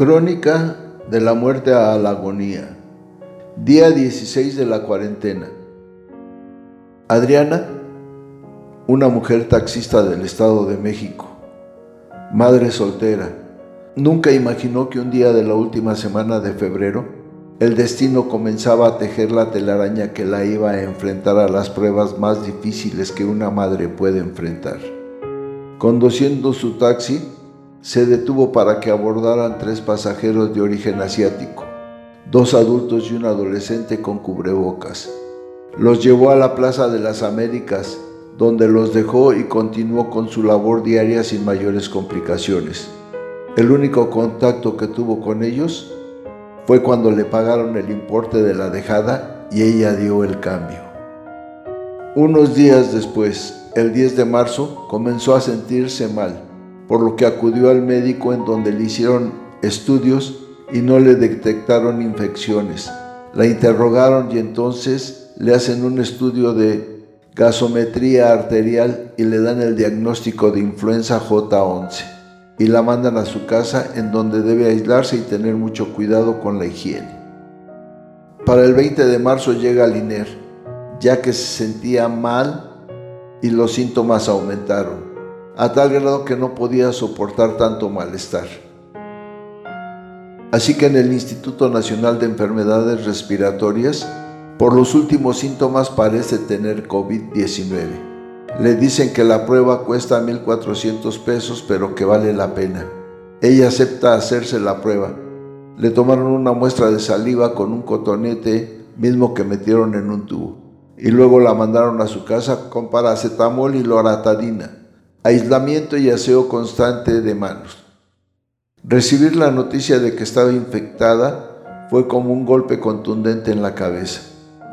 Crónica de la muerte a la agonía. Día 16 de la cuarentena. Adriana, una mujer taxista del Estado de México, madre soltera, nunca imaginó que un día de la última semana de febrero el destino comenzaba a tejer la telaraña que la iba a enfrentar a las pruebas más difíciles que una madre puede enfrentar. Conduciendo su taxi, se detuvo para que abordaran tres pasajeros de origen asiático, dos adultos y un adolescente con cubrebocas. Los llevó a la Plaza de las Américas, donde los dejó y continuó con su labor diaria sin mayores complicaciones. El único contacto que tuvo con ellos fue cuando le pagaron el importe de la dejada y ella dio el cambio. Unos días después, el 10 de marzo, comenzó a sentirse mal por lo que acudió al médico en donde le hicieron estudios y no le detectaron infecciones. La interrogaron y entonces le hacen un estudio de gasometría arterial y le dan el diagnóstico de influenza J11 y la mandan a su casa en donde debe aislarse y tener mucho cuidado con la higiene. Para el 20 de marzo llega al INER, ya que se sentía mal y los síntomas aumentaron a tal grado que no podía soportar tanto malestar. Así que en el Instituto Nacional de Enfermedades Respiratorias, por los últimos síntomas parece tener COVID-19. Le dicen que la prueba cuesta 1.400 pesos, pero que vale la pena. Ella acepta hacerse la prueba. Le tomaron una muestra de saliva con un cotonete mismo que metieron en un tubo. Y luego la mandaron a su casa con paracetamol y loratadina aislamiento y aseo constante de manos. Recibir la noticia de que estaba infectada fue como un golpe contundente en la cabeza.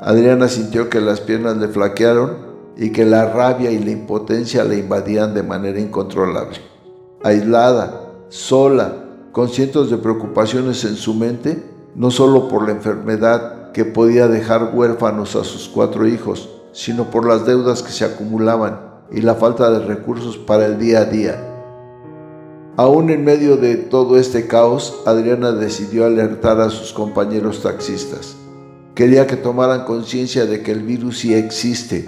Adriana sintió que las piernas le flaquearon y que la rabia y la impotencia le invadían de manera incontrolable. Aislada, sola, con cientos de preocupaciones en su mente, no solo por la enfermedad que podía dejar huérfanos a sus cuatro hijos, sino por las deudas que se acumulaban y la falta de recursos para el día a día. Aún en medio de todo este caos, Adriana decidió alertar a sus compañeros taxistas. Quería que tomaran conciencia de que el virus sí existe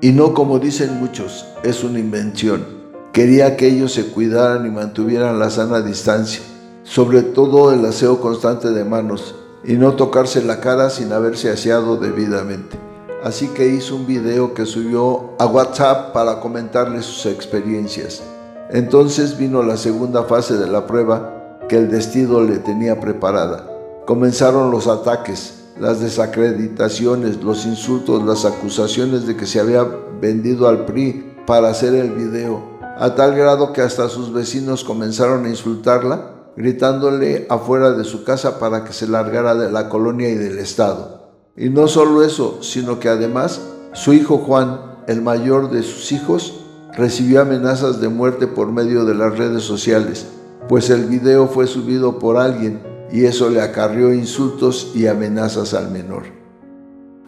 y no como dicen muchos, es una invención. Quería que ellos se cuidaran y mantuvieran la sana distancia, sobre todo el aseo constante de manos y no tocarse la cara sin haberse aseado debidamente así que hizo un video que subió a WhatsApp para comentarle sus experiencias. Entonces vino la segunda fase de la prueba que el destino le tenía preparada. Comenzaron los ataques, las desacreditaciones, los insultos, las acusaciones de que se había vendido al PRI para hacer el video, a tal grado que hasta sus vecinos comenzaron a insultarla, gritándole afuera de su casa para que se largara de la colonia y del Estado. Y no solo eso, sino que además su hijo Juan, el mayor de sus hijos, recibió amenazas de muerte por medio de las redes sociales, pues el video fue subido por alguien y eso le acarrió insultos y amenazas al menor.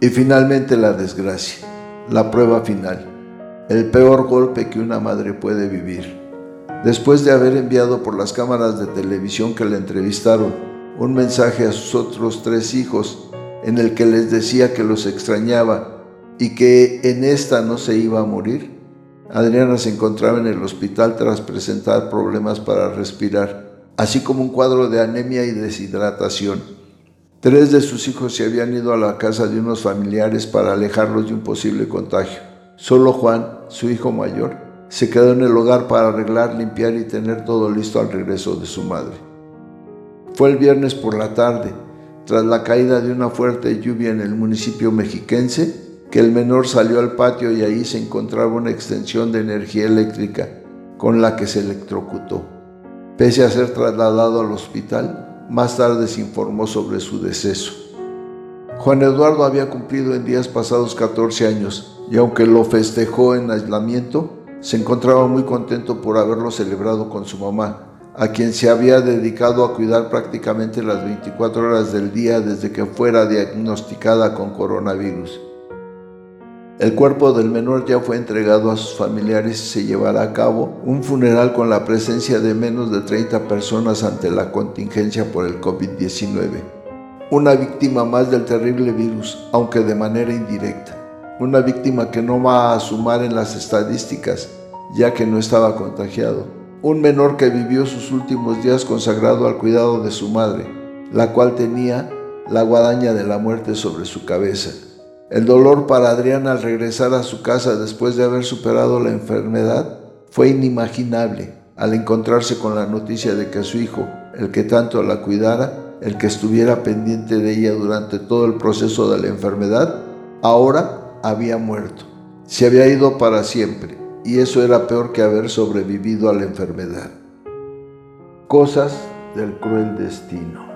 Y finalmente la desgracia, la prueba final, el peor golpe que una madre puede vivir. Después de haber enviado por las cámaras de televisión que le entrevistaron un mensaje a sus otros tres hijos, en el que les decía que los extrañaba y que en esta no se iba a morir. Adriana se encontraba en el hospital tras presentar problemas para respirar, así como un cuadro de anemia y deshidratación. Tres de sus hijos se habían ido a la casa de unos familiares para alejarlos de un posible contagio. Solo Juan, su hijo mayor, se quedó en el hogar para arreglar, limpiar y tener todo listo al regreso de su madre. Fue el viernes por la tarde tras la caída de una fuerte lluvia en el municipio mexiquense, que el menor salió al patio y ahí se encontraba una extensión de energía eléctrica con la que se electrocutó. Pese a ser trasladado al hospital, más tarde se informó sobre su deceso. Juan Eduardo había cumplido en días pasados 14 años y aunque lo festejó en aislamiento, se encontraba muy contento por haberlo celebrado con su mamá, a quien se había dedicado a cuidar prácticamente las 24 horas del día desde que fuera diagnosticada con coronavirus. El cuerpo del menor ya fue entregado a sus familiares y se llevará a cabo un funeral con la presencia de menos de 30 personas ante la contingencia por el COVID-19. Una víctima más del terrible virus, aunque de manera indirecta. Una víctima que no va a sumar en las estadísticas, ya que no estaba contagiado. Un menor que vivió sus últimos días consagrado al cuidado de su madre, la cual tenía la guadaña de la muerte sobre su cabeza. El dolor para Adrián al regresar a su casa después de haber superado la enfermedad fue inimaginable al encontrarse con la noticia de que su hijo, el que tanto la cuidara, el que estuviera pendiente de ella durante todo el proceso de la enfermedad, ahora había muerto. Se había ido para siempre y eso era peor que haber sobrevivido a la enfermedad. Cosas del cruel destino.